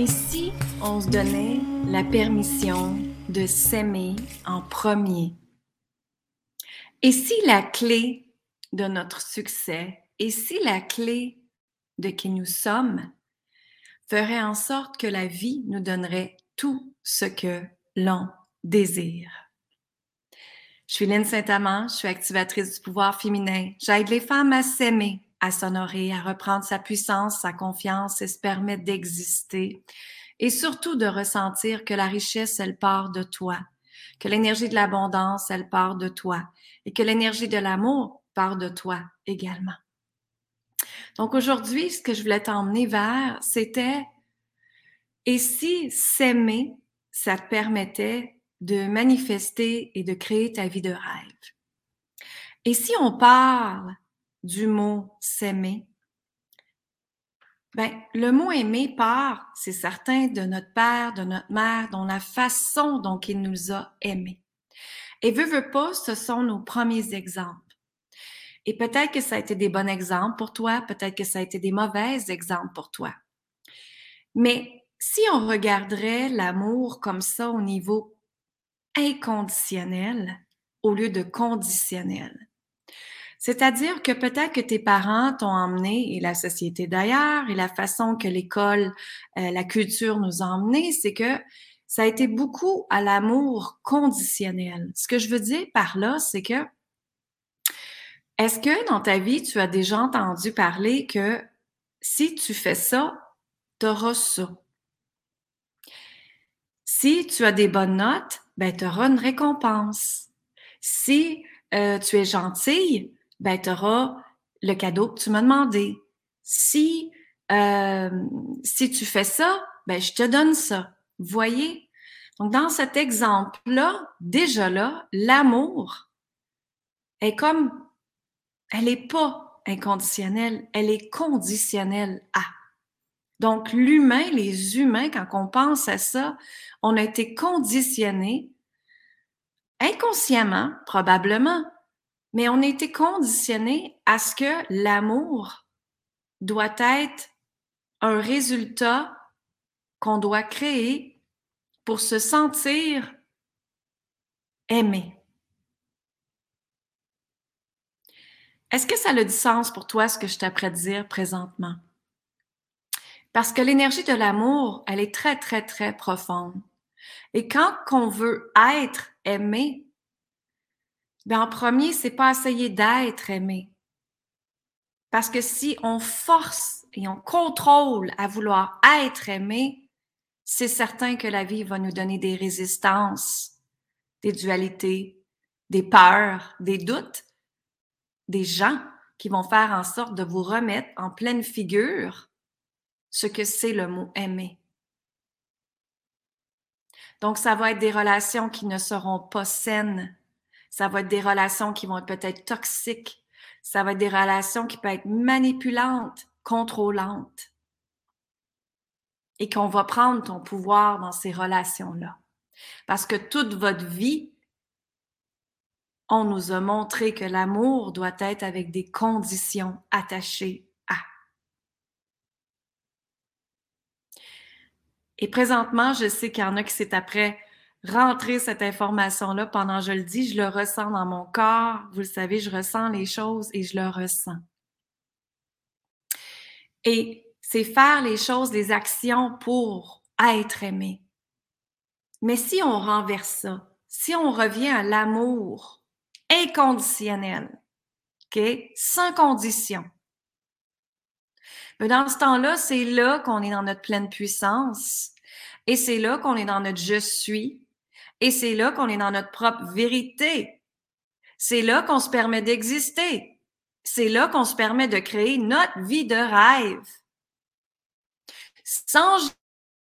Et si on se donnait la permission de s'aimer en premier? Et si la clé de notre succès, et si la clé de qui nous sommes ferait en sorte que la vie nous donnerait tout ce que l'on désire? Je suis Lynne Saint-Amand, je suis activatrice du pouvoir féminin. J'aide les femmes à s'aimer, à s'honorer, à reprendre sa puissance, sa confiance et se permettre d'exister. Et surtout de ressentir que la richesse, elle part de toi, que l'énergie de l'abondance, elle part de toi et que l'énergie de l'amour part de toi également. Donc aujourd'hui, ce que je voulais t'emmener vers, c'était, et si s'aimer, ça te permettait de manifester et de créer ta vie de rêve? Et si on parle du mot s'aimer? Ben, le mot aimer part, c'est certain, de notre père, de notre mère, dont la façon dont il nous a aimés. Et veut, veut pas, ce sont nos premiers exemples. Et peut-être que ça a été des bons exemples pour toi, peut-être que ça a été des mauvais exemples pour toi. Mais si on regarderait l'amour comme ça au niveau inconditionnel au lieu de conditionnel, c'est-à-dire que peut-être que tes parents t'ont emmené, et la société d'ailleurs, et la façon que l'école, euh, la culture nous a emmenés, c'est que ça a été beaucoup à l'amour conditionnel. Ce que je veux dire par là, c'est que est-ce que dans ta vie, tu as déjà entendu parler que si tu fais ça, tu auras ça? Si tu as des bonnes notes, ben, tu auras une récompense. Si euh, tu es gentille, ben, tu auras le cadeau que tu m'as demandé. Si, euh, si tu fais ça, ben, je te donne ça. Voyez? Donc, dans cet exemple-là, déjà là, l'amour est comme, elle n'est pas inconditionnelle, elle est conditionnelle à. Donc, l'humain, les humains, quand on pense à ça, on a été conditionnés inconsciemment, probablement, mais on a été conditionné à ce que l'amour doit être un résultat qu'on doit créer pour se sentir aimé. Est-ce que ça a du sens pour toi ce que je t'apprête à dire présentement? Parce que l'énergie de l'amour, elle est très, très, très profonde. Et quand on veut être aimé, ben, en premier, c'est pas essayer d'être aimé. Parce que si on force et on contrôle à vouloir être aimé, c'est certain que la vie va nous donner des résistances, des dualités, des peurs, des doutes, des gens qui vont faire en sorte de vous remettre en pleine figure ce que c'est le mot aimer. Donc, ça va être des relations qui ne seront pas saines ça va être des relations qui vont être peut-être toxiques. Ça va être des relations qui peuvent être manipulantes, contrôlantes. Et qu'on va prendre ton pouvoir dans ces relations-là. Parce que toute votre vie, on nous a montré que l'amour doit être avec des conditions attachées à. Et présentement, je sais qu'il y en a qui c'est après rentrer cette information-là pendant je le dis, je le ressens dans mon corps. Vous le savez, je ressens les choses et je le ressens. Et c'est faire les choses, les actions pour être aimé. Mais si on renverse ça, si on revient à l'amour inconditionnel, OK, sans condition, dans ce temps-là, c'est là qu'on est dans notre pleine puissance et c'est là qu'on est dans notre je suis et c'est là qu'on est dans notre propre vérité. C'est là qu'on se permet d'exister. C'est là qu'on se permet de créer notre vie de rêve. Sans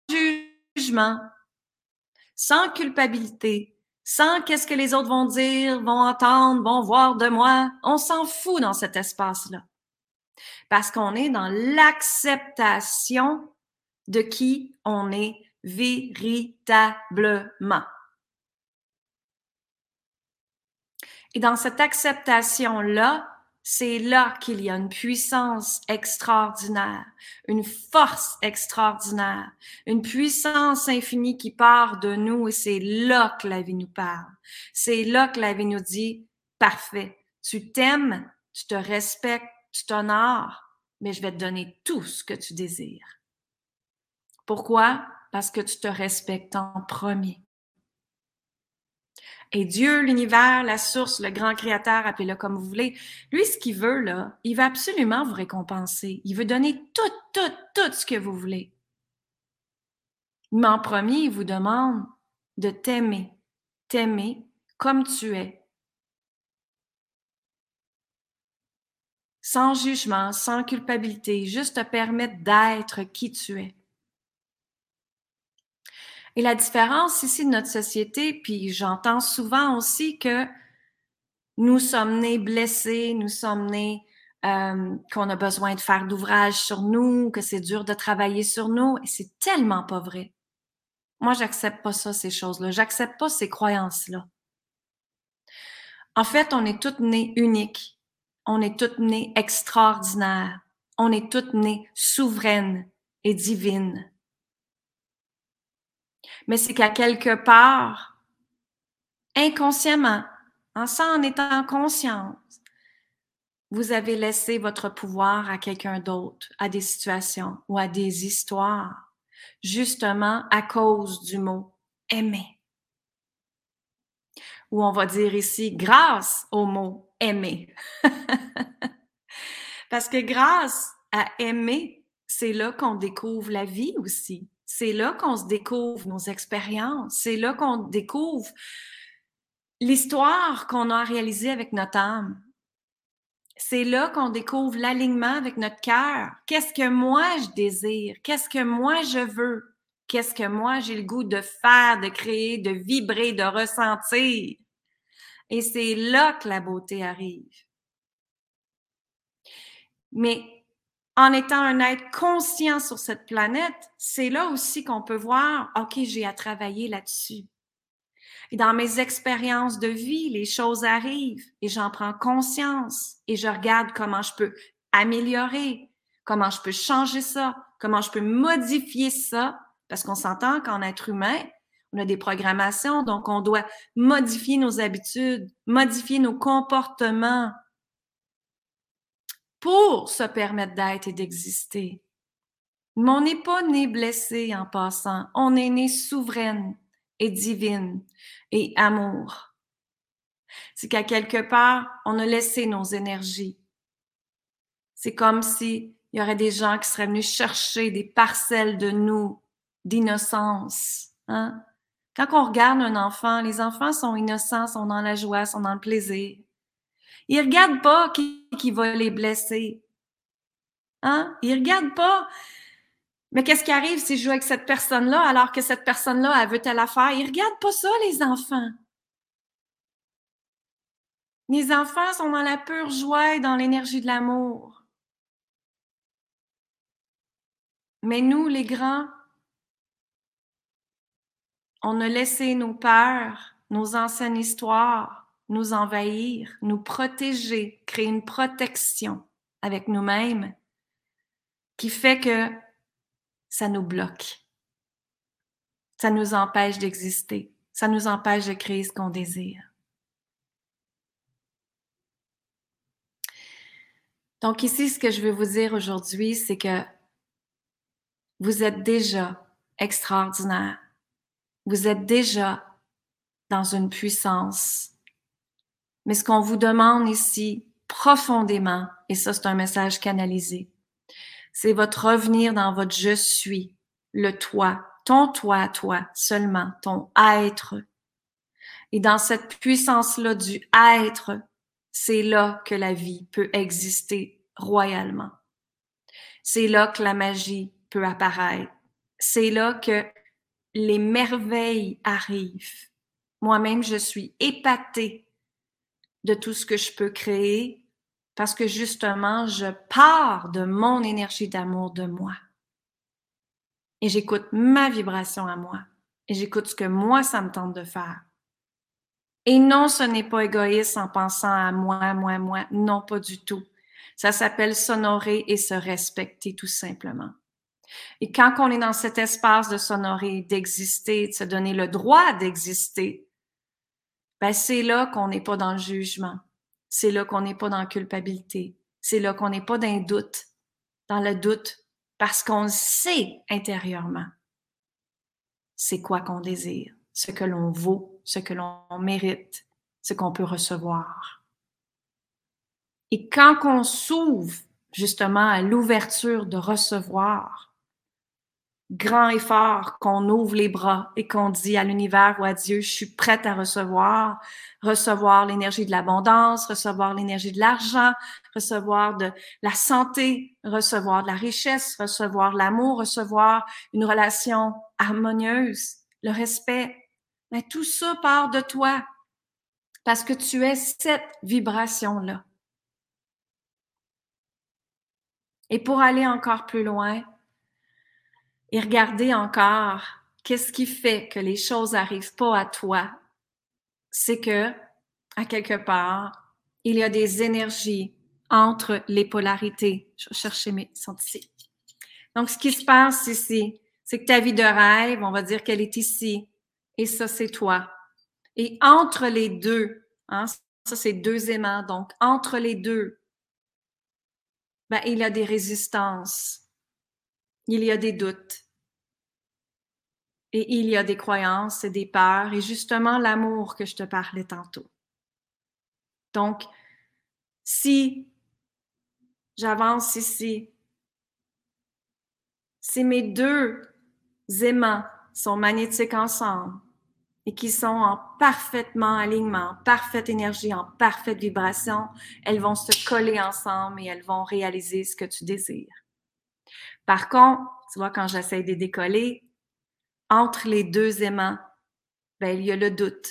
jugement, sans culpabilité, sans qu'est-ce que les autres vont dire, vont entendre, vont voir de moi. On s'en fout dans cet espace-là. Parce qu'on est dans l'acceptation de qui on est véritablement. Et dans cette acceptation-là, c'est là qu'il y a une puissance extraordinaire, une force extraordinaire, une puissance infinie qui part de nous et c'est là que la vie nous parle. C'est là que la vie nous dit, parfait, tu t'aimes, tu te respectes, tu t'honores, mais je vais te donner tout ce que tu désires. Pourquoi? Parce que tu te respectes en premier. Et Dieu, l'univers, la source, le grand créateur, appelez-le comme vous voulez, lui, ce qu'il veut, là, il veut absolument vous récompenser. Il veut donner tout, tout, tout ce que vous voulez. Mais en premier, il vous demande de t'aimer, t'aimer comme tu es. Sans jugement, sans culpabilité, juste te permettre d'être qui tu es. Et la différence ici de notre société, puis j'entends souvent aussi que nous sommes nés blessés, nous sommes nés euh, qu'on a besoin de faire d'ouvrages sur nous, que c'est dur de travailler sur nous, et c'est tellement pas vrai. Moi, j'accepte pas ça, ces choses-là. J'accepte pas ces croyances-là. En fait, on est toutes nées uniques. On est toutes nées extraordinaires. On est toutes nées souveraines et divines mais c'est qu'à quelque part, inconsciemment, en sans en étant consciente, vous avez laissé votre pouvoir à quelqu'un d'autre, à des situations ou à des histoires, justement à cause du mot aimer. Ou on va dire ici grâce au mot aimer. Parce que grâce à aimer, c'est là qu'on découvre la vie aussi. C'est là qu'on se découvre nos expériences. C'est là qu'on découvre l'histoire qu'on a réalisée avec notre âme. C'est là qu'on découvre l'alignement avec notre cœur. Qu'est-ce que moi je désire? Qu'est-ce que moi je veux? Qu'est-ce que moi j'ai le goût de faire, de créer, de vibrer, de ressentir? Et c'est là que la beauté arrive. Mais en étant un être conscient sur cette planète, c'est là aussi qu'on peut voir, OK, j'ai à travailler là-dessus. Et dans mes expériences de vie, les choses arrivent et j'en prends conscience et je regarde comment je peux améliorer, comment je peux changer ça, comment je peux modifier ça, parce qu'on s'entend qu'en être humain, on a des programmations, donc on doit modifier nos habitudes, modifier nos comportements, pour se permettre d'être et d'exister. Mais on n'est pas né blessé en passant, on est né souveraine et divine et amour. C'est qu'à quelque part, on a laissé nos énergies. C'est comme s'il y aurait des gens qui seraient venus chercher des parcelles de nous, d'innocence. Hein? Quand on regarde un enfant, les enfants sont innocents, sont dans la joie, sont dans le plaisir. Ils regardent pas qui, qui va les blesser. Hein? Ils regardent pas. Mais qu'est-ce qui arrive si je joue avec cette personne-là alors que cette personne-là, elle veut telle affaire? Ils regardent pas ça, les enfants. Les enfants sont dans la pure joie dans l'énergie de l'amour. Mais nous, les grands, on a laissé nos peurs, nos anciennes histoires, nous envahir, nous protéger, créer une protection avec nous-mêmes qui fait que ça nous bloque. Ça nous empêche d'exister. Ça nous empêche de créer ce qu'on désire. Donc ici, ce que je veux vous dire aujourd'hui, c'est que vous êtes déjà extraordinaire. Vous êtes déjà dans une puissance mais ce qu'on vous demande ici profondément, et ça c'est un message canalisé, c'est votre revenir dans votre je suis, le toi, ton toi toi seulement, ton être. Et dans cette puissance-là du être, c'est là que la vie peut exister royalement. C'est là que la magie peut apparaître. C'est là que les merveilles arrivent. Moi-même, je suis épatée de tout ce que je peux créer parce que justement, je pars de mon énergie d'amour de moi. Et j'écoute ma vibration à moi. Et j'écoute ce que moi, ça me tente de faire. Et non, ce n'est pas égoïste en pensant à moi, moi, moi. Non, pas du tout. Ça s'appelle s'honorer et se respecter tout simplement. Et quand on est dans cet espace de s'honorer, d'exister, de se donner le droit d'exister, ben c'est là qu'on n'est pas dans le jugement. C'est là qu'on n'est pas dans la culpabilité. C'est là qu'on n'est pas dans le doute, dans le doute, parce qu'on sait intérieurement c'est quoi qu'on désire, ce que l'on vaut, ce que l'on mérite, ce qu'on peut recevoir. Et quand on s'ouvre justement à l'ouverture de recevoir, grand et fort, qu'on ouvre les bras et qu'on dit à l'univers ou à Dieu, je suis prête à recevoir, recevoir l'énergie de l'abondance, recevoir l'énergie de l'argent, recevoir de la santé, recevoir de la richesse, recevoir l'amour, recevoir une relation harmonieuse, le respect. Mais tout ça part de toi parce que tu es cette vibration-là. Et pour aller encore plus loin, et regarder encore qu'est-ce qui fait que les choses n'arrivent pas à toi, c'est que, à quelque part, il y a des énergies entre les polarités. Je vais chercher mes sont ici. Donc, ce qui se passe ici, c'est que ta vie de rêve, on va dire qu'elle est ici, et ça, c'est toi. Et entre les deux, hein, ça, c'est deux aimants, donc entre les deux, ben, il y a des résistances, il y a des doutes, et il y a des croyances et des peurs et justement l'amour que je te parlais tantôt. Donc, si j'avance ici, si mes deux aimants sont magnétiques ensemble et qui sont en parfaitement alignement, en parfaite énergie, en parfaite vibration, elles vont se coller ensemble et elles vont réaliser ce que tu désires. Par contre, tu vois, quand j'essaie de décoller, entre les deux aimants, ben, il y a le doute.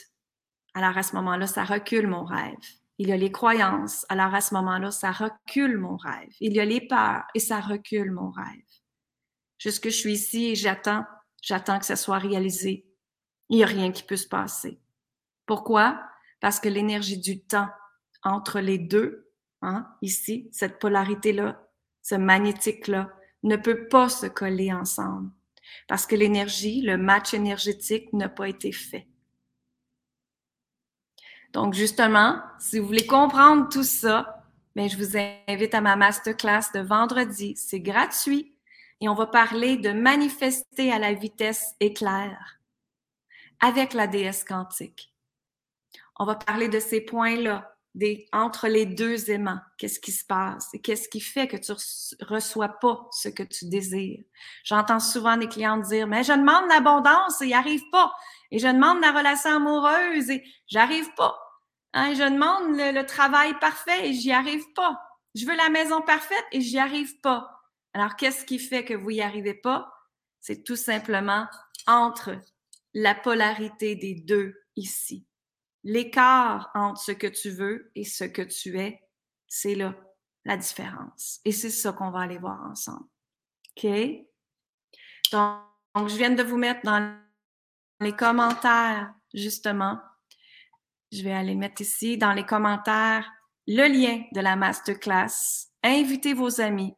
Alors à ce moment-là, ça recule mon rêve. Il y a les croyances. Alors à ce moment-là, ça recule mon rêve. Il y a les peurs et ça recule mon rêve. Jusque je suis ici et j'attends, j'attends que ça soit réalisé. Il n'y a rien qui peut se passer. Pourquoi? Parce que l'énergie du temps entre les deux, hein, ici, cette polarité-là, ce magnétique-là, ne peut pas se coller ensemble parce que l'énergie, le match énergétique n'a pas été fait. Donc, justement, si vous voulez comprendre tout ça, bien, je vous invite à ma masterclass de vendredi. C'est gratuit et on va parler de manifester à la vitesse éclair avec la déesse quantique. On va parler de ces points-là, entre les deux aimants, qu'est-ce qui se passe? Et qu'est-ce qui fait que tu reçois pas ce que tu désires? J'entends souvent des clients dire, mais je demande l'abondance et n'y arrive pas. Et je demande la relation amoureuse et j'arrive pas. Hein, je demande le, le travail parfait et j'y arrive pas. Je veux la maison parfaite et j'y arrive pas. Alors, qu'est-ce qui fait que vous y arrivez pas? C'est tout simplement entre la polarité des deux ici. L'écart entre ce que tu veux et ce que tu es, c'est là la différence. Et c'est ça qu'on va aller voir ensemble. OK? Donc, je viens de vous mettre dans les commentaires, justement. Je vais aller mettre ici dans les commentaires le lien de la masterclass. Invitez vos amis.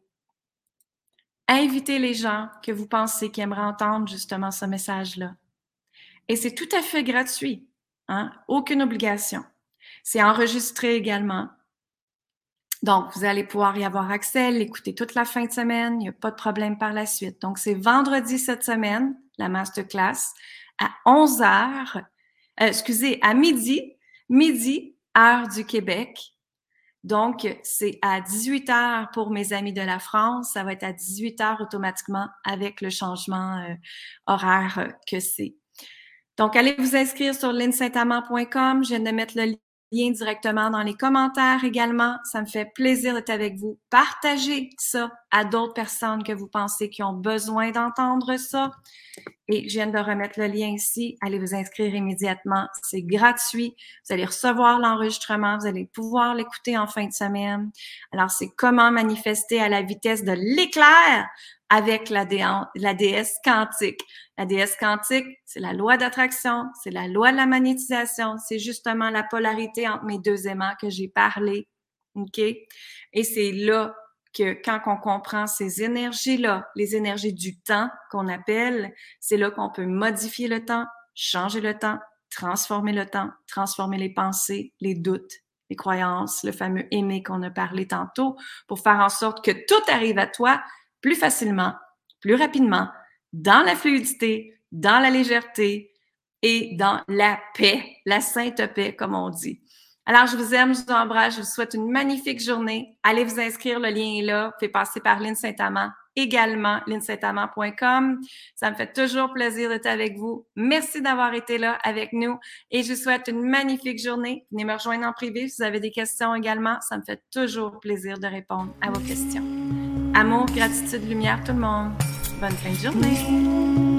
Invitez les gens que vous pensez qui aimeraient entendre justement ce message-là. Et c'est tout à fait gratuit. Hein? Aucune obligation. C'est enregistré également. Donc, vous allez pouvoir y avoir accès, l'écouter toute la fin de semaine. Il n'y a pas de problème par la suite. Donc, c'est vendredi cette semaine, la masterclass, à 11 heures, euh, excusez, à midi, midi, heure du Québec. Donc, c'est à 18 heures pour mes amis de la France. Ça va être à 18 heures automatiquement avec le changement euh, horaire que c'est. Donc, allez vous inscrire sur linsaintamant.com. Je viens de mettre le lien directement dans les commentaires également. Ça me fait plaisir d'être avec vous. Partagez ça à d'autres personnes que vous pensez qui ont besoin d'entendre ça. Et je viens de remettre le lien ici. Allez vous inscrire immédiatement. C'est gratuit. Vous allez recevoir l'enregistrement. Vous allez pouvoir l'écouter en fin de semaine. Alors, c'est comment manifester à la vitesse de l'éclair avec la, la déesse quantique. La déesse quantique, c'est la loi d'attraction, c'est la loi de la magnétisation, c'est justement la polarité entre mes deux aimants que j'ai parlé. OK? Et c'est là que quand on comprend ces énergies-là, les énergies du temps qu'on appelle, c'est là qu'on peut modifier le temps, changer le temps, transformer le temps, transformer les pensées, les doutes, les croyances, le fameux aimer qu'on a parlé tantôt, pour faire en sorte que tout arrive à toi plus facilement, plus rapidement, dans la fluidité, dans la légèreté et dans la paix, la sainte paix, comme on dit. Alors, je vous aime, je vous embrasse, je vous souhaite une magnifique journée. Allez vous inscrire, le lien est là. Vous passer par Lynn Saint-Amand également, linsaintamant.com. Ça me fait toujours plaisir d'être avec vous. Merci d'avoir été là avec nous et je vous souhaite une magnifique journée. Venez me rejoindre en privé si vous avez des questions également. Ça me fait toujours plaisir de répondre à vos questions. Amour, gratitude, lumière, tout le monde. Bonne fin de journée.